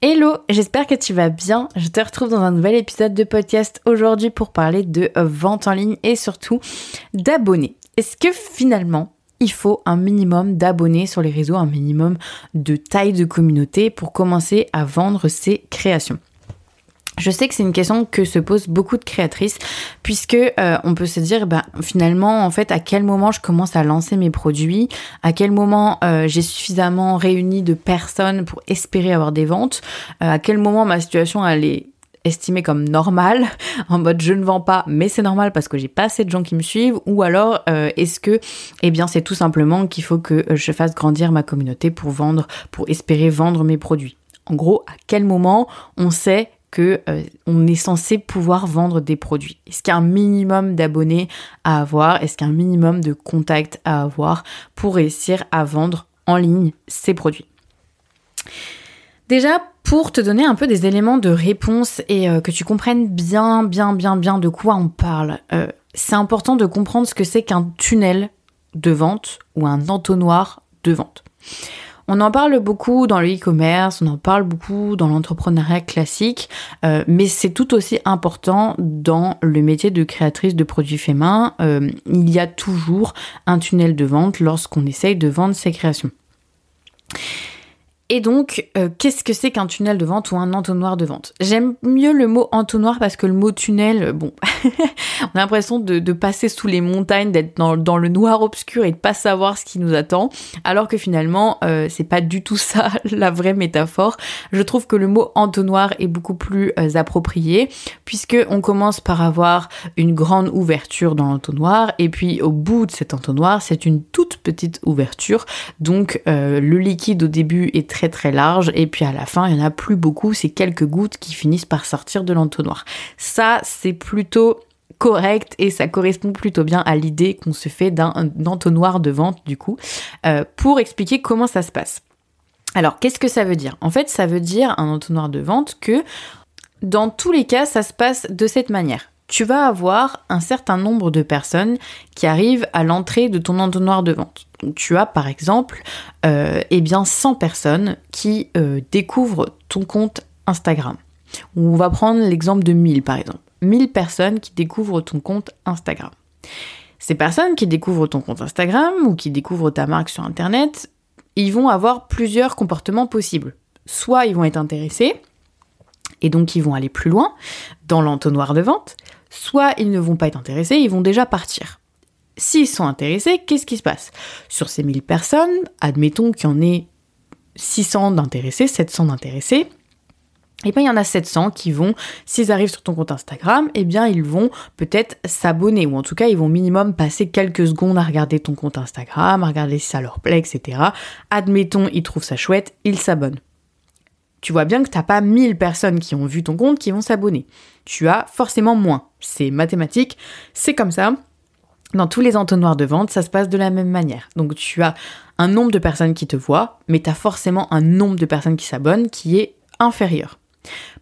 Hello, j'espère que tu vas bien. Je te retrouve dans un nouvel épisode de podcast aujourd'hui pour parler de vente en ligne et surtout d'abonnés. Est-ce que finalement il faut un minimum d'abonnés sur les réseaux, un minimum de taille de communauté pour commencer à vendre ses créations? Je sais que c'est une question que se posent beaucoup de créatrices, puisque euh, on peut se dire, ben, finalement, en fait, à quel moment je commence à lancer mes produits, à quel moment euh, j'ai suffisamment réuni de personnes pour espérer avoir des ventes, euh, à quel moment ma situation elle est estimée comme normale, en mode je ne vends pas, mais c'est normal parce que j'ai pas assez de gens qui me suivent, ou alors est-ce que, eh bien, c'est tout simplement qu'il faut que je fasse grandir ma communauté pour vendre, pour espérer vendre mes produits? En gros, à quel moment on sait que euh, on est censé pouvoir vendre des produits Est-ce qu'il y a un minimum d'abonnés à avoir Est-ce qu'il y a un minimum de contacts à avoir pour réussir à vendre en ligne ces produits? Déjà, pour te donner un peu des éléments de réponse et euh, que tu comprennes bien, bien, bien, bien de quoi on parle, euh, c'est important de comprendre ce que c'est qu'un tunnel de vente ou un entonnoir de vente. On en parle beaucoup dans le e-commerce, on en parle beaucoup dans l'entrepreneuriat classique, euh, mais c'est tout aussi important dans le métier de créatrice de produits faits main. Euh, il y a toujours un tunnel de vente lorsqu'on essaye de vendre ses créations. Et donc, euh, qu'est-ce que c'est qu'un tunnel de vente ou un entonnoir de vente? J'aime mieux le mot entonnoir parce que le mot tunnel, euh, bon, on a l'impression de, passer sous les montagnes, d'être dans, le noir obscur et de pas savoir ce qui nous attend, alors que finalement, euh, c'est pas du tout ça la vraie métaphore. Je trouve que le mot entonnoir est beaucoup plus approprié, puisque on commence par avoir une grande ouverture dans l'entonnoir, et puis au bout de cet entonnoir, c'est une toute petite ouverture, donc le liquide au début est très très large et puis à la fin il y en a plus beaucoup, c'est quelques gouttes qui finissent par sortir de l'entonnoir. Ça c'est plutôt correct et ça correspond plutôt bien à l'idée qu'on se fait d'un entonnoir de vente du coup euh, pour expliquer comment ça se passe. Alors qu'est-ce que ça veut dire? En fait ça veut dire un entonnoir de vente que dans tous les cas ça se passe de cette manière tu vas avoir un certain nombre de personnes qui arrivent à l'entrée de ton entonnoir de vente. tu as par exemple euh, eh bien 100 personnes qui euh, découvrent ton compte Instagram. On va prendre l'exemple de 1000 par exemple. 1000 personnes qui découvrent ton compte Instagram. Ces personnes qui découvrent ton compte Instagram ou qui découvrent ta marque sur Internet, ils vont avoir plusieurs comportements possibles. Soit ils vont être intéressés, et donc ils vont aller plus loin dans l'entonnoir de vente, soit ils ne vont pas être intéressés, ils vont déjà partir. S'ils sont intéressés, qu'est-ce qui se passe? Sur ces 1000 personnes, admettons qu'il y en ait 600 d'intéressés, 700 d'intéressés, et eh bien il y en a 700 qui vont, s'ils arrivent sur ton compte Instagram, et eh bien ils vont peut-être s'abonner, ou en tout cas ils vont minimum passer quelques secondes à regarder ton compte Instagram, à regarder si ça leur plaît, etc. Admettons, ils trouvent ça chouette, ils s'abonnent tu vois bien que t'as pas 1000 personnes qui ont vu ton compte qui vont s'abonner. Tu as forcément moins. C'est mathématique, c'est comme ça. Dans tous les entonnoirs de vente, ça se passe de la même manière. Donc tu as un nombre de personnes qui te voient, mais tu as forcément un nombre de personnes qui s'abonnent qui est inférieur.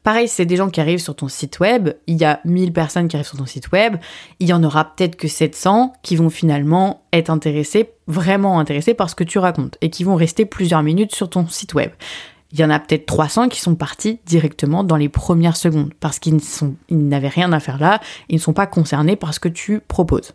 Pareil, c'est des gens qui arrivent sur ton site web, il y a 1000 personnes qui arrivent sur ton site web, il y en aura peut-être que 700 qui vont finalement être intéressés, vraiment intéressés par ce que tu racontes, et qui vont rester plusieurs minutes sur ton site web il y en a peut-être 300 qui sont partis directement dans les premières secondes parce qu'ils n'avaient rien à faire là, ils ne sont pas concernés par ce que tu proposes.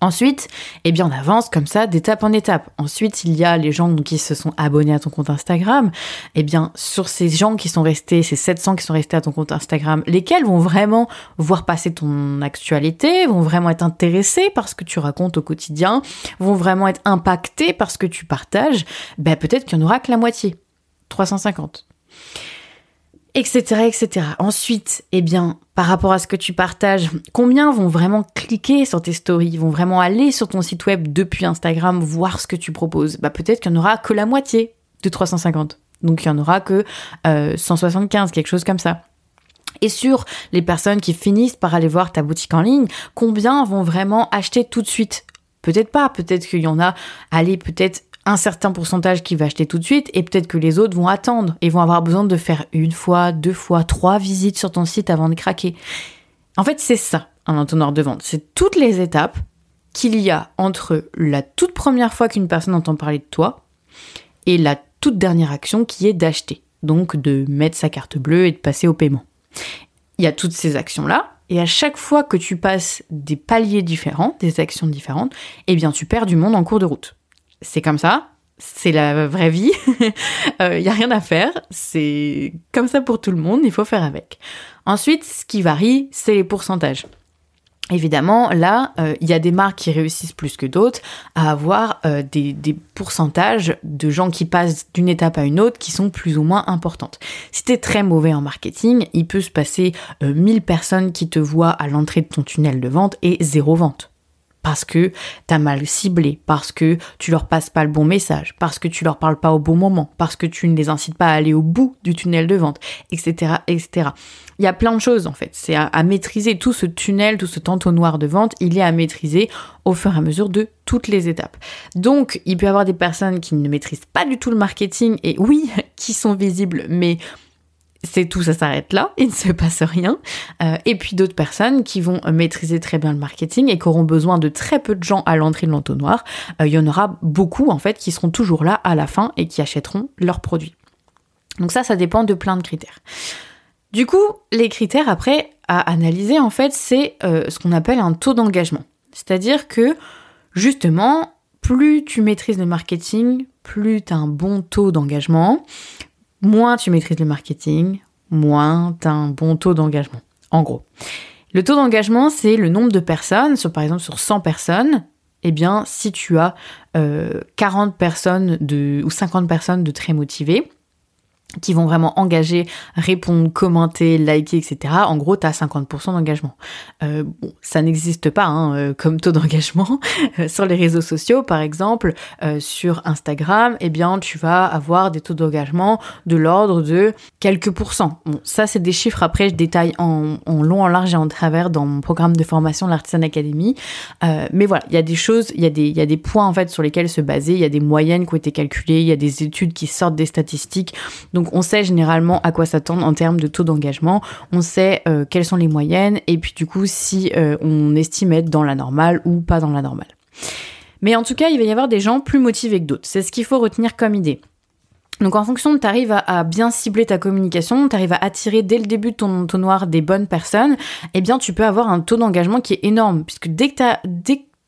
Ensuite, eh bien, on avance comme ça d'étape en étape. Ensuite, il y a les gens qui se sont abonnés à ton compte Instagram. Eh bien, sur ces gens qui sont restés, ces 700 qui sont restés à ton compte Instagram, lesquels vont vraiment voir passer ton actualité, vont vraiment être intéressés par ce que tu racontes au quotidien, vont vraiment être impactés par ce que tu partages, ben, peut-être qu'il n'y en aura que la moitié. 350 etc., etc. Ensuite, eh bien, par rapport à ce que tu partages, combien vont vraiment cliquer sur tes stories, vont vraiment aller sur ton site web depuis Instagram, voir ce que tu proposes? Bah peut-être qu'il n'y en aura que la moitié de 350. Donc il n'y en aura que 175, euh, quelque chose comme ça. Et sur les personnes qui finissent par aller voir ta boutique en ligne, combien vont vraiment acheter tout de suite? Peut-être pas, peut-être qu'il y en a, allez, peut-être un certain pourcentage qui va acheter tout de suite et peut-être que les autres vont attendre et vont avoir besoin de faire une fois, deux fois, trois visites sur ton site avant de craquer. En fait, c'est ça, un entonnoir de vente. C'est toutes les étapes qu'il y a entre la toute première fois qu'une personne entend parler de toi et la toute dernière action qui est d'acheter. donc de mettre sa carte bleue et de passer au paiement. Il y a toutes ces actions-là, et à chaque fois que tu passes des paliers différents, des actions différentes, eh bien tu perds du monde en cours de route. C'est comme ça, c'est la vraie vie, il euh, n'y a rien à faire, c'est comme ça pour tout le monde, il faut faire avec. Ensuite, ce qui varie, c'est les pourcentages. Évidemment, là, il euh, y a des marques qui réussissent plus que d'autres à avoir euh, des, pourcentages de gens qui passent d'une étape à une autre qui sont plus ou moins importantes. Si t'es très mauvais en marketing, il peut se passer 1000 personnes qui te voient à l'entrée de ton tunnel de vente et zéro vente parce que t'as mal ciblé, parce que tu leur passes pas le bon message, parce que tu leur parles pas au bon moment, parce que tu ne les incites pas à aller au bout du tunnel de vente, etc., etc. Il y a plein de choses en fait. C'est à, maîtriser tout ce tunnel, tout ce entonnoir de vente. Il est à maîtriser au fur et à mesure de toutes les étapes. Donc, il peut y avoir des personnes qui ne maîtrisent pas du tout le marketing et oui, qui sont visibles, mais c'est tout, ça s'arrête là, il ne se passe rien. Euh, et puis d'autres personnes qui vont maîtriser très bien le marketing et qui auront besoin de très peu de gens à l'entrée de l'entonnoir. Euh, il y en aura beaucoup en fait qui seront toujours là à la fin et qui achèteront leurs produits. Donc ça, ça dépend de plein de critères. Du coup, les critères après à analyser en fait, c'est euh, ce qu'on appelle un taux d'engagement. C'est-à-dire que justement, plus tu maîtrises le marketing, plus tu as un bon taux d'engagement, moins tu maîtrises le marketing, moins tu as un bon taux d'engagement. En gros. Le taux d'engagement, c'est le nombre de personnes, sur, par exemple sur 100 personnes, eh bien, si tu as 40 euh, personnes ou 50 personnes de très motivées, qui vont vraiment engager, répondre, commenter, liker, etc. En gros, tu as 50% d'engagement. Euh, bon, ça n'existe pas hein, euh, comme taux d'engagement. Euh, sur les réseaux sociaux, par exemple, sur Instagram, eh bien, tu vas avoir des taux d'engagement de l'ordre de quelques pourcents. Bon, ça, c'est des chiffres, après, je détaille en, long, en large et en travers dans mon programme de formation, l'Artisan Academy. mais voilà, il y a des choses, il y, y a des points, en fait, sur lesquels se baser, il y a des moyennes qui ont été calculées, il y a des études qui sortent des statistiques. Donc on sait généralement à quoi s'attendre en termes de taux d'engagement, on sait euh, quelles sont les moyennes et puis du coup si euh, on estime être dans la normale ou pas dans la normale. Mais en tout cas, il va y avoir des gens plus motivés que d'autres. C'est ce qu'il faut retenir comme idée. Donc en fonction de tu arrives à, bien cibler ta communication, tu arrives à attirer dès le début de ton entonnoir des bonnes personnes, eh bien tu peux avoir un taux d'engagement qui est énorme puisque dès que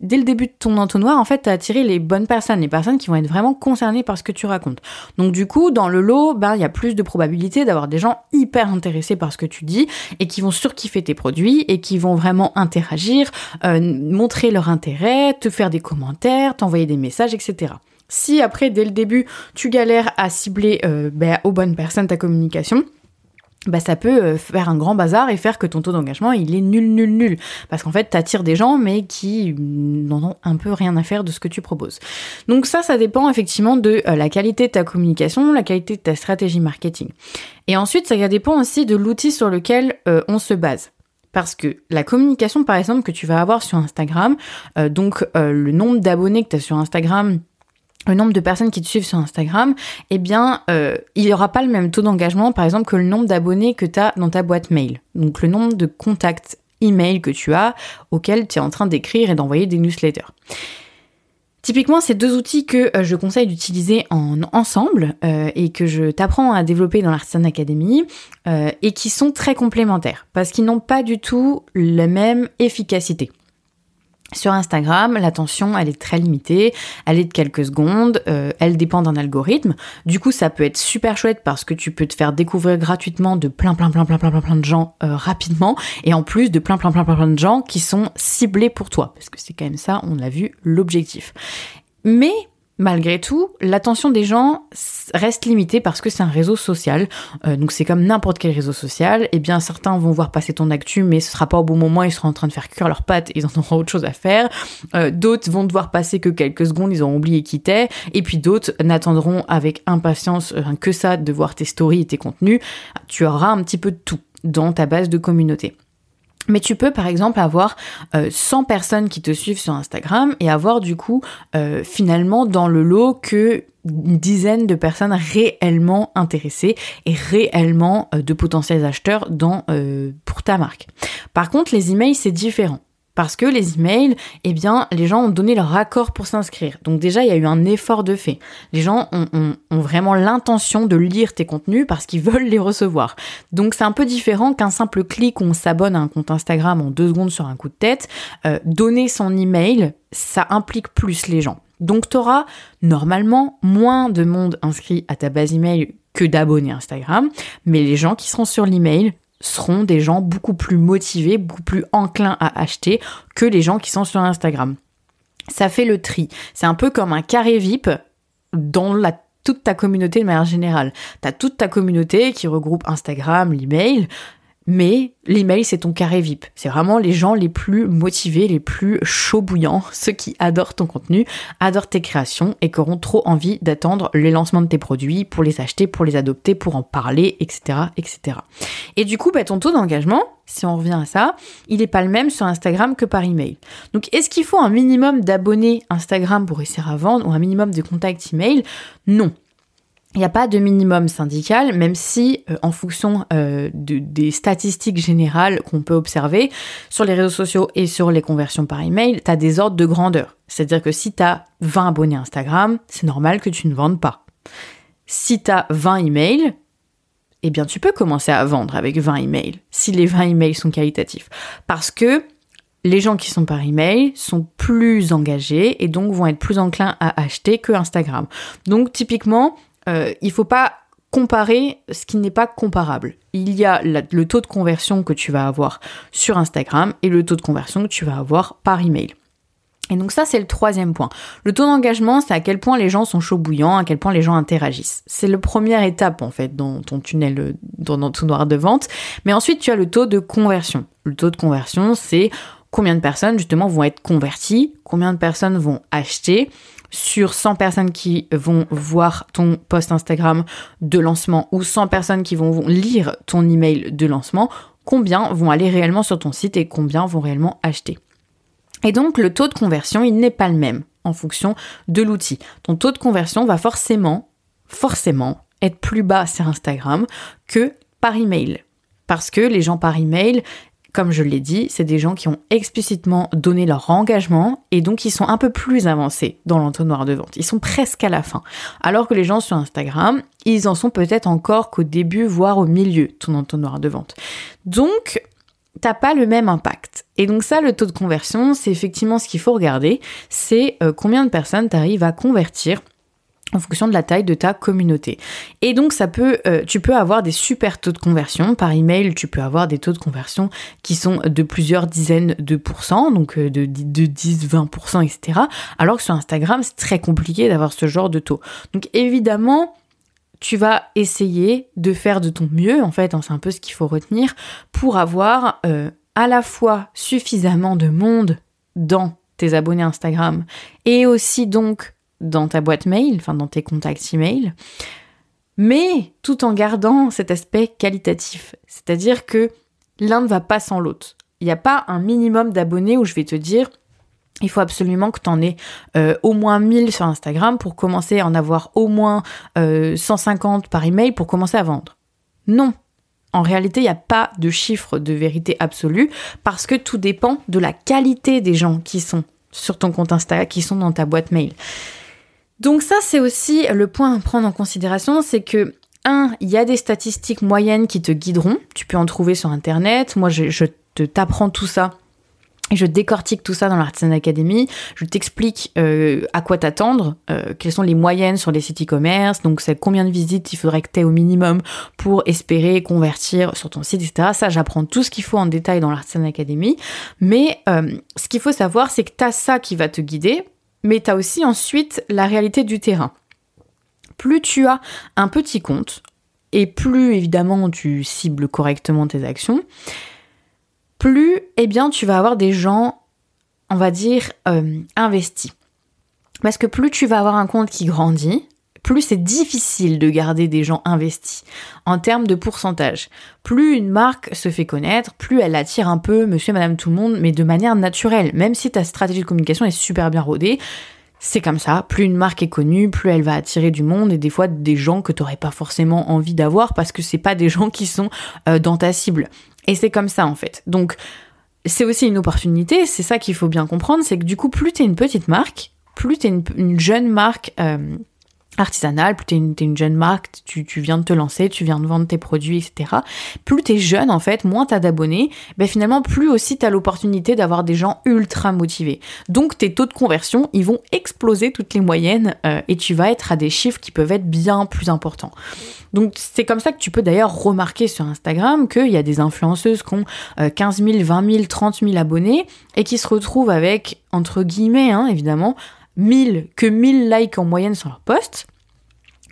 dès le début de ton entonnoir, en fait, tu as attiré les bonnes personnes, les personnes qui vont être vraiment concernées par ce que tu racontes. Donc du coup, dans le lot, ben, il y a plus de probabilité d'avoir des gens hyper intéressés par ce que tu dis et qui vont surkiffer tes produits et qui vont vraiment interagir, euh, montrer leur intérêt, te faire des commentaires, t'envoyer des messages, etc. Si après, dès le début, tu galères à cibler euh, ben, aux bonnes personnes ta communication, bah ça peut euh, faire un grand bazar et faire que ton taux d'engagement il est nul nul nul parce qu'en fait t'attires des gens mais qui n'en ont un peu rien à faire de ce que tu proposes. Donc ça ça dépend effectivement de euh, la qualité de ta communication, la qualité de ta stratégie marketing. Et ensuite ça dépend aussi de l'outil sur lequel euh, on se base. Parce que la communication, par exemple, que tu vas avoir sur Instagram, donc le nombre d'abonnés que tu as sur Instagram, le nombre de personnes qui te suivent sur Instagram, eh bien, euh, il n'y aura pas le même taux d'engagement, par exemple, que le nombre d'abonnés que tu as dans ta boîte mail. Donc, le nombre de contacts email que tu as auxquels tu es en train d'écrire et d'envoyer des newsletters. Typiquement, c'est deux outils que euh, je conseille d'utiliser en ensemble euh, et que je t'apprends à développer dans l'Artisan Academy et qui sont très complémentaires parce qu'ils n'ont pas du tout la même efficacité. Sur Instagram, l'attention, elle est très limitée, elle est de quelques secondes, euh, elle dépend d'un algorithme. Du coup, ça peut être super chouette parce que tu peux te faire découvrir gratuitement de plein, plein, plein, plein, plein, plein, plein de gens euh, rapidement, et en plus de plein, plein, plein, plein, plein de gens qui sont ciblés pour toi, parce que c'est quand même ça, on l'a vu, l'objectif. Mais Malgré tout, l'attention des gens reste limitée parce que c'est un réseau social. Euh, donc c'est comme n'importe quel réseau social. Eh bien, certains vont voir passer ton actu, mais ce sera pas au bon moment. Ils seront en train de faire cuire leurs pattes. Ils en auront autre chose à faire. Euh, d'autres vont devoir passer que quelques secondes. Ils auront oublié qui t'es. Et puis d'autres n'attendront avec impatience euh, que ça de voir tes stories et tes contenus. Tu auras un petit peu de tout dans ta base de communauté. Mais tu peux par exemple avoir 100 euh, personnes qui te suivent sur Instagram et avoir du coup euh, finalement dans le lot que une dizaine de personnes réellement intéressées et réellement euh, de potentiels acheteurs dans, pour ta marque. Par contre, les emails, c'est différent. Parce que les emails, eh bien, les gens ont donné leur accord pour s'inscrire. Donc déjà, il y a eu un effort de fait. Les gens ont, vraiment l'intention de lire tes contenus parce qu'ils veulent les recevoir. Donc c'est un peu différent qu'un simple clic où on s'abonne à un compte Instagram en deux secondes sur un coup de tête. Euh, donner son email, ça implique plus les gens. Donc tu auras normalement moins de monde inscrit à ta base email que d'abonnés Instagram, mais les gens qui seront sur l'email seront des gens beaucoup plus motivés, beaucoup plus enclins à acheter que les gens qui sont sur Instagram. Ça fait le tri. C'est un peu comme un carré VIP dans toute ta communauté de manière générale. Tu as toute ta communauté qui regroupe Instagram, l'email, mais l'email, c'est ton carré VIP. C'est vraiment les gens les plus motivés, les plus chauds bouillants, ceux qui adorent ton contenu, adorent tes créations et qui auront trop envie d'attendre les lancements de tes produits pour les acheter, pour les adopter, pour en parler, etc. etc. Et du coup, bah, ton taux d'engagement, si on revient à ça, il n'est pas le même sur Instagram que par email. Donc, est-ce qu'il faut un minimum d'abonnés Instagram pour réussir à vendre ou un minimum de contacts email? Non. Il n'y a pas de minimum syndical, même si, euh, en fonction euh, des statistiques générales qu'on peut observer sur les réseaux sociaux et sur les conversions par email, tu as des ordres de grandeur. C'est-à-dire que si tu as 20 abonnés Instagram, c'est normal que tu ne vendes pas. Si tu as 20 emails, eh bien, tu peux commencer à vendre avec 20 emails, si les 20 emails sont qualitatifs. Parce que les gens qui sont par email sont plus engagés et donc vont être plus enclins à acheter que Instagram. Donc, typiquement, euh, il faut pas comparer ce qui n'est pas comparable. Il y a le taux de conversion que tu vas avoir sur Instagram et le taux de conversion que tu vas avoir par email. Et donc ça, c'est le troisième point. Le taux d'engagement, c'est à quel point les gens sont chauds bouillants, à quel point les gens interagissent. C'est la première étape, en fait, dans ton tunnel, dans ton noir de vente. Mais ensuite, tu as le taux de conversion. Le taux de conversion, c'est combien de personnes, justement, vont être converties, combien de personnes vont acheter, sur 100 personnes qui vont voir ton post Instagram de lancement ou 100 personnes qui vont, lire ton email de lancement, combien vont aller réellement sur ton site et combien vont réellement acheter. Et donc le taux de conversion, il n'est pas le même en fonction de l'outil. Ton taux de conversion va forcément, forcément être plus bas sur Instagram que par email. Parce que les gens par email, comme je l'ai dit, c'est des gens qui ont explicitement donné leur engagement et donc ils sont un peu plus avancés dans l'entonnoir de vente. Ils sont presque à la fin. Alors que les gens sur Instagram, ils en sont peut-être encore qu'au début, voire au milieu de ton entonnoir de vente. Donc, t'as pas le même impact. Et donc ça, le taux de conversion, c'est effectivement ce qu'il faut regarder, c'est euh, combien de personnes tu arrives à convertir en fonction de la taille de ta communauté. Et donc ça peut, euh, tu peux avoir des super taux de conversion par email, tu peux avoir des taux de conversion qui sont de plusieurs dizaines de pourcents, donc euh, de, de 10, 20%, etc. Alors que sur Instagram, c'est très compliqué d'avoir ce genre de taux. Donc évidemment, tu vas essayer de faire de ton mieux, en fait, hein, c'est un peu ce qu'il faut retenir, pour avoir euh, à la fois suffisamment de monde dans tes abonnés Instagram et aussi donc dans ta boîte mail, enfin dans tes contacts email, mais tout en gardant cet aspect qualitatif. C'est-à-dire que l'un ne va pas sans l'autre. Il n'y a pas un minimum d'abonnés où je vais te dire il faut absolument que tu en aies euh, au moins 1000 sur Instagram pour commencer à en avoir au moins 150 euh, par email pour commencer à vendre. Non. En réalité, il n'y a pas de chiffre de vérité absolue parce que tout dépend de la qualité des gens qui sont sur ton compte Instagram, qui sont dans ta boîte mail. Donc ça, c'est aussi le point à prendre en considération, c'est que un, il y a des statistiques moyennes qui te guideront. Tu peux en trouver sur Internet. Moi, je, te t'apprends tout ça. Et je décortique tout ça dans l'Artisan Academy. Je t'explique euh, à quoi t'attendre, euh, quelles sont les moyennes sur les sites e-commerce, donc c'est combien de visites il faudrait que tu aies au minimum pour espérer convertir sur ton site, etc. Ça, j'apprends tout ce qu'il faut en détail dans l'Artisan Academy. Mais euh, ce qu'il faut savoir, c'est que tu as ça qui va te guider mais tu as aussi ensuite la réalité du terrain. Plus tu as un petit compte, et plus évidemment tu cibles correctement tes actions, plus eh bien tu vas avoir des gens, on va dire, euh, investis. Parce que plus tu vas avoir un compte qui grandit, plus c'est difficile de garder des gens investis en termes de pourcentage. Plus une marque se fait connaître, plus elle attire un peu monsieur madame tout le monde, mais de manière naturelle. Même si ta stratégie de communication est super bien rodée, c'est comme ça. Plus une marque est connue, plus elle va attirer du monde et des fois des gens que tu n'aurais pas forcément envie d'avoir parce que c'est pas des gens qui sont euh, dans ta cible. Et c'est comme ça en fait. Donc, c'est aussi une opportunité, c'est ça qu'il faut bien comprendre, c'est que du coup, plus tu es une petite marque, plus tu es une, jeune marque euh, artisanale, plus tu es, une jeune marque, tu, viens de te lancer, tu viens de vendre tes produits, etc. Plus tu es jeune, en fait, moins tu as d'abonnés, ben finalement, plus aussi tu as l'opportunité d'avoir des gens ultra motivés. Donc tes taux de conversion, ils vont exploser toutes les moyennes euh, et tu vas être à des chiffres qui peuvent être bien plus importants. Donc c'est comme ça que tu peux d'ailleurs remarquer sur Instagram qu'il y a des influenceuses qui ont 15 000, 20 000, 30 000 abonnés et qui se retrouvent avec, entre guillemets, hein, évidemment, 1000, que 1000 likes en moyenne sur leur post,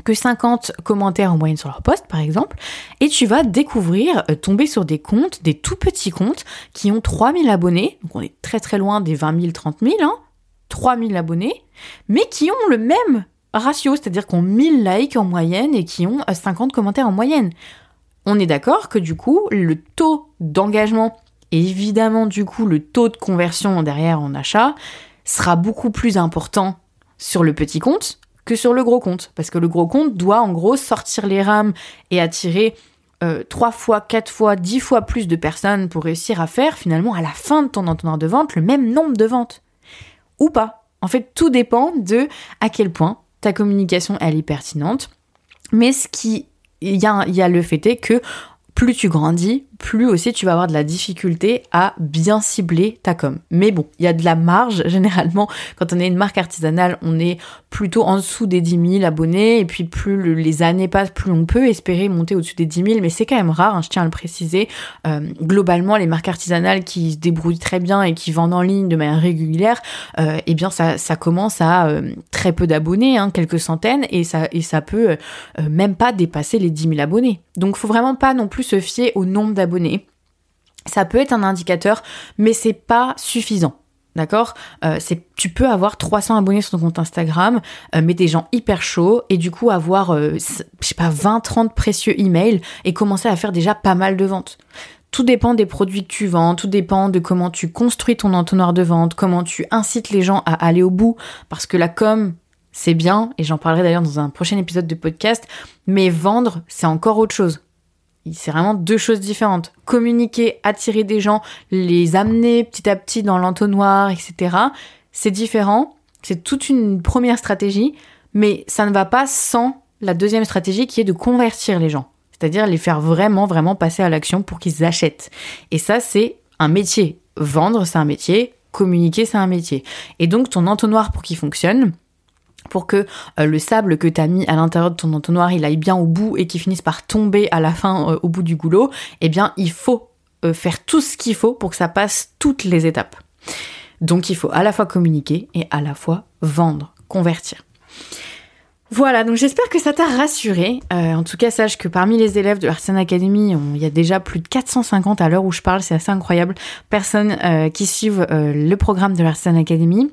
que 50 commentaires en moyenne sur leur post, par exemple, et tu vas découvrir, euh, tomber sur des comptes, des tout petits comptes, qui ont 3000 abonnés, donc on est très très loin des 20 000, 30 000, hein, 3000 abonnés, mais qui ont le même ratio, c'est-à-dire qu'on 1000 likes en moyenne et qui ont 50 commentaires en moyenne. On est d'accord que du coup, le taux d'engagement et évidemment du coup le taux de conversion derrière en achat sera beaucoup plus important sur le petit compte que sur le gros compte. Parce que le gros compte doit en gros sortir les rames et attirer euh, trois 3 fois, 4 fois, 10 fois plus de personnes pour réussir à faire finalement à la fin de ton entonnoir de vente le même nombre de ventes. Ou pas. En fait, tout dépend de à quel point ta communication elle est pertinente. Mais ce qui il y a le fait est que plus tu grandis, plus aussi tu vas avoir de la difficulté à bien cibler ta com. Mais bon, il y a de la marge généralement. Quand on est une marque artisanale, on est plutôt en dessous des 10 000 abonnés. Et puis plus les années passent, plus on peut espérer monter au-dessus des 10 000. Mais c'est quand même rare, hein, je tiens à le préciser. Euh, globalement, les marques artisanales qui se débrouillent très bien et qui vendent en ligne de manière régulière, euh, eh bien ça, commence à euh, très peu d'abonnés, hein, quelques centaines, et ça, et ça peut même pas dépasser les 10 000 abonnés. Donc faut vraiment pas non plus se fier au nombre d'abonnés ça peut être un indicateur, mais c'est pas suffisant. D'accord? Euh, Tu peux avoir 300 abonnés sur ton compte Instagram, euh, mais des gens hyper chauds, et du coup avoir, euh, je sais pas, 20-30 précieux emails et commencer à faire déjà pas mal de ventes. Tout dépend des produits que tu vends, tout dépend de comment tu construis ton entonnoir de vente, comment tu incites les gens à aller au bout, parce que la com, c'est bien, et j'en parlerai d'ailleurs dans un prochain épisode de podcast, mais vendre, c'est encore autre chose c'est vraiment deux choses différentes. Communiquer, attirer des gens, les amener petit à petit dans l'entonnoir, etc. C'est différent. C'est toute une première stratégie, mais ça ne va pas sans la deuxième stratégie qui est de convertir les gens. C'est-à-dire les faire vraiment, vraiment passer à l'action pour qu'ils achètent. Et ça, c'est un métier. Vendre, c'est un métier. Communiquer, c'est un métier. Et donc, ton entonnoir, pour qu'il fonctionne, pour que euh, le sable que tu as mis à l'intérieur de ton entonnoir, il aille bien au bout et qu'il finisse par tomber à la fin euh, au bout du goulot, eh bien, il faut euh, faire tout ce qu'il faut pour que ça passe toutes les étapes. Donc, il faut à la fois communiquer et à la fois vendre, convertir. Voilà, donc j'espère que ça t'a rassuré. en tout cas, sache que parmi les élèves de l'Artisan Academy, il y a déjà plus de 450 à l'heure où je parle, c'est assez incroyable, personnes qui suivent le programme de l'Artisan Academy.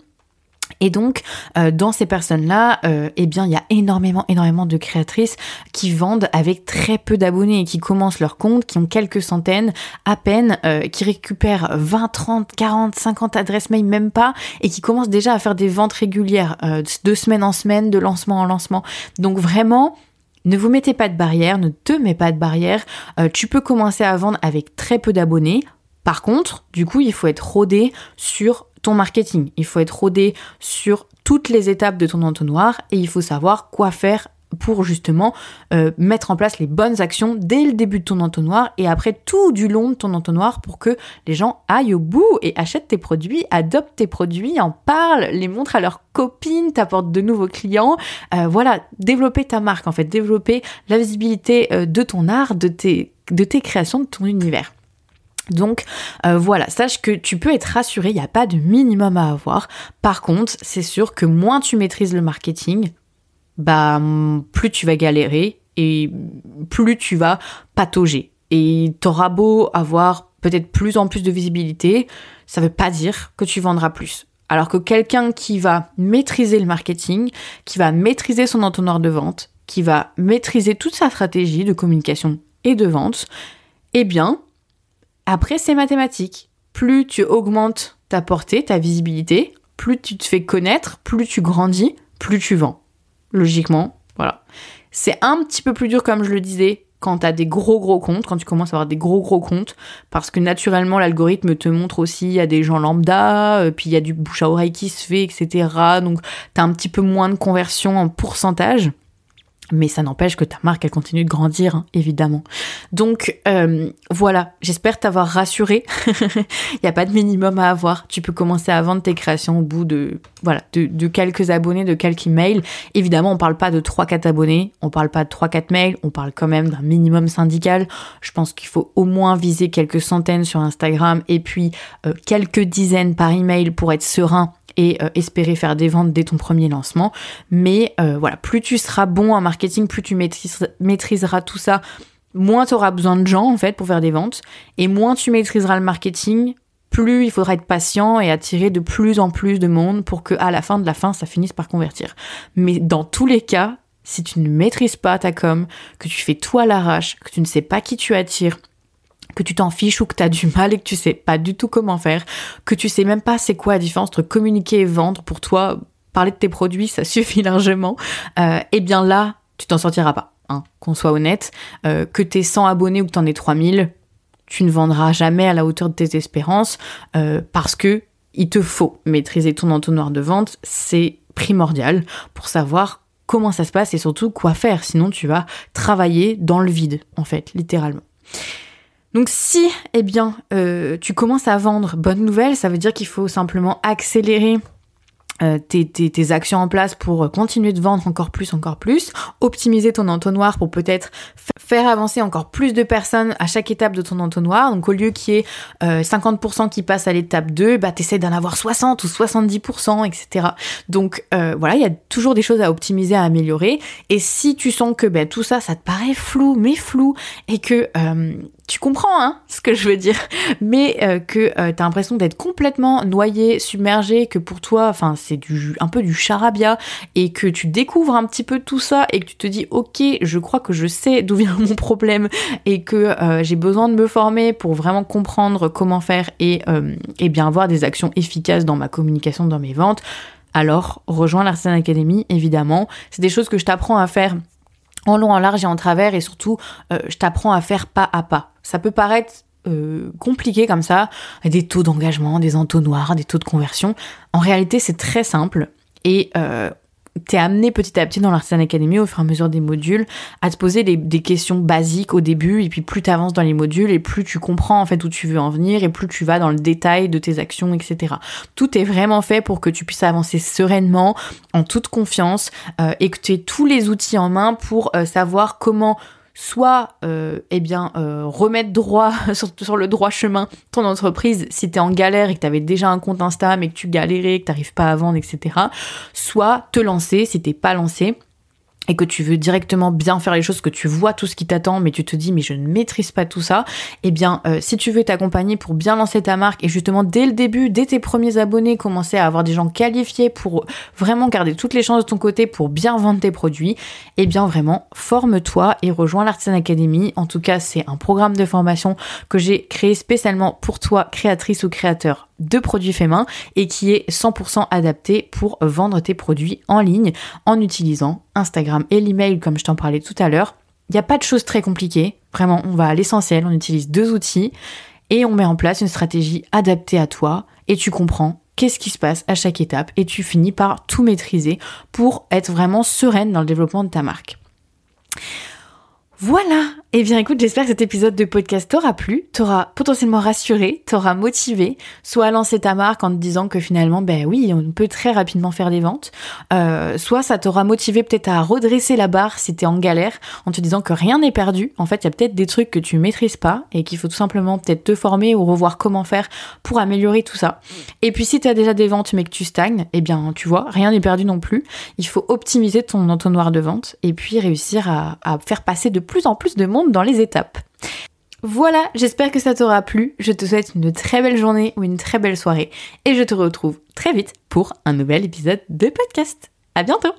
Et donc, euh, dans ces personnes-là, euh, eh bien, il y a énormément, énormément de créatrices qui vendent avec très peu d'abonnés et qui commencent leur compte, qui ont quelques centaines à peine, euh, qui récupèrent 20, 30, 40, 50 adresses mail, même pas, et qui commencent déjà à faire des ventes régulières, de semaine en semaine, de lancement en lancement. Donc vraiment, ne vous mettez pas de barrière, ne te mets pas de barrière. tu peux commencer à vendre avec très peu d'abonnés. Par contre, du coup, il faut être rodé sur ton marketing. Il faut être rodé sur toutes les étapes de ton entonnoir et il faut savoir quoi faire pour justement euh, mettre en place les bonnes actions dès le début de ton entonnoir et après tout du long de ton entonnoir pour que les gens aillent au bout et achètent tes produits, adoptent tes produits, en parlent, les montrent à leurs copines, t'apportent de nouveaux clients. Euh, voilà, développer ta marque en fait, développer la visibilité euh, de ton art, de tes, de tes créations, de ton univers. Donc euh, voilà, sache que tu peux être rassuré, il n'y a pas de minimum à avoir. Par contre, c'est sûr que moins tu maîtrises le marketing, bah plus tu vas galérer et plus tu vas patauger. Et t'auras beau avoir peut-être plus en plus de visibilité, ça ne veut pas dire que tu vendras plus. Alors que quelqu'un qui va maîtriser le marketing, qui va maîtriser son entonnoir de vente, qui va maîtriser toute sa stratégie de communication et de vente, eh bien, après, c'est mathématique. Plus tu augmentes ta portée, ta visibilité, plus tu te fais connaître, plus tu grandis, plus tu vends. Logiquement, voilà. C'est un petit peu plus dur, comme je le disais, quand tu as des gros gros comptes, quand tu commences à avoir des gros gros comptes, parce que naturellement l'algorithme te montre aussi, il y a des gens lambda, euh, puis il y a du bouche à oreille qui se fait, etc. Donc tu as un petit peu moins de conversion en pourcentage. Mais ça n'empêche que ta marque, elle continue de grandir, hein, évidemment. Donc euh, voilà, j'espère t'avoir rassuré. Il n'y a pas de minimum à avoir. Tu peux commencer à vendre tes créations au bout de voilà de, quelques abonnés, de quelques emails. Évidemment, on parle pas de 3-4 abonnés, on parle pas de 3-4 mails, on parle quand même d'un minimum syndical. Je pense qu'il faut au moins viser quelques centaines sur Instagram et puis euh, quelques dizaines par email pour être serein et euh, espérer faire des ventes dès ton premier lancement. Mais euh, voilà, plus tu seras bon en marketing, plus tu maîtriseras tout ça, moins tu auras besoin de gens en fait pour faire des ventes. Et moins tu maîtriseras le marketing, plus il faudra être patient et attirer de plus en plus de monde pour que à la fin de la fin ça finisse par convertir. Mais dans tous les cas, si tu ne maîtrises pas ta com, que tu fais tout à l'arrache, que tu ne sais pas qui tu attires, que tu t'en fiches ou que tu as du mal et que tu sais pas du tout comment faire, que tu sais même pas c'est quoi la différence entre communiquer et vendre pour toi, parler de tes produits, ça suffit largement, euh, eh bien là, tu t'en sortiras pas, hein, qu'on soit honnête, euh, que t'aies 100 abonnés ou que t'en aies 3000, tu ne vendras jamais à la hauteur de tes espérances euh, parce que il te faut maîtriser ton entonnoir de vente, c'est primordial pour savoir comment ça se passe et surtout quoi faire, sinon tu vas travailler dans le vide, en fait, littéralement. Donc si, eh bien, euh, tu commences à vendre, bonne nouvelle, ça veut dire qu'il faut simplement accélérer euh, tes, actions en place pour continuer de vendre encore plus, encore plus, optimiser ton entonnoir pour peut-être faire avancer encore plus de personnes à chaque étape de ton entonnoir. Donc au lieu qu'il y ait 50% euh, qui passent à l'étape 2, bah t'essaies d'en avoir 60 ou 70%, etc. Donc voilà, il y a toujours des choses à optimiser, à améliorer. Et si tu sens que bah, tout ça, ça te paraît flou, mais flou, et que tu comprends hein, ce que je veux dire, mais euh, que euh, tu as l'impression d'être complètement noyé, submergé, que pour toi, enfin c'est un peu du charabia, et que tu découvres un petit peu tout ça et que tu te dis ok, je crois que je sais d'où vient mon problème et que euh, j'ai besoin de me former pour vraiment comprendre comment faire et, et bien avoir des actions efficaces dans ma communication, dans mes ventes. Alors rejoins l'Artisan Academy évidemment. C'est des choses que je t'apprends à faire en long, en large et en travers, et surtout, euh, je t'apprends à faire pas à pas. Ça peut paraître euh, compliqué comme ça, des taux d'engagement, des entonnoirs, des taux de conversion. En réalité, c'est très simple et euh, t'es amené petit à petit dans l'Artisan Academy au fur et à mesure des modules à te poser des, questions basiques au début et puis plus tu avances dans les modules et plus tu comprends en fait où tu veux en venir et plus tu vas dans le détail de tes actions etc. Tout est vraiment fait pour que tu puisses avancer sereinement, en toute confiance euh, et que tu aies tous les outils en main pour euh, savoir comment soit euh, eh bien euh, remettre droit sur, le droit chemin ton entreprise si tu es en galère et que tu avais déjà un compte Insta mais que tu galérais, que tu n'arrives pas à vendre, etc. Soit te lancer si t'es pas lancé et que tu veux directement bien faire les choses, que tu vois tout ce qui t'attend, mais tu te dis mais je ne maîtrise pas tout ça, eh bien euh, si tu veux t'accompagner pour bien lancer ta marque et justement dès le début, dès tes premiers abonnés, commencer à avoir des gens qualifiés pour vraiment garder toutes les chances de ton côté pour bien vendre tes produits, eh bien vraiment forme-toi et rejoins l'Artisan Academy. En tout cas, c'est un programme de formation que j'ai créé spécialement pour toi, créatrice ou créateur de produits faits main et qui est 100% adapté pour vendre tes produits en ligne en utilisant Instagram et l'email comme je t'en parlais tout à l'heure. Il n'y a pas de choses très compliquées, vraiment on va à l'essentiel, on utilise deux outils et on met en place une stratégie adaptée à toi et tu comprends qu'est-ce qui se passe à chaque étape et tu finis par tout maîtriser pour être vraiment sereine dans le développement de ta marque. Voilà. Eh bien écoute, j'espère que cet épisode de podcast t'aura plu, t'aura potentiellement rassuré, t'aura motivé, soit à lancer ta marque en te disant que finalement, ben oui, on peut très rapidement faire des ventes, euh, soit ça t'aura motivé peut-être à redresser la barre si t'es en galère, en te disant que rien n'est perdu, en fait il y a peut-être des trucs que tu maîtrises pas et qu'il faut tout simplement peut-être te former ou revoir comment faire pour améliorer tout ça. Et puis si t'as déjà des ventes mais que tu stagnes, eh bien tu vois, rien n'est perdu non plus, il faut optimiser ton entonnoir de vente et puis réussir à, à faire passer de en plus de monde dans les étapes. Voilà, j'espère que ça t'aura plu. Je te souhaite une très belle journée ou une très belle soirée et je te retrouve très vite pour un nouvel épisode de podcast. À bientôt!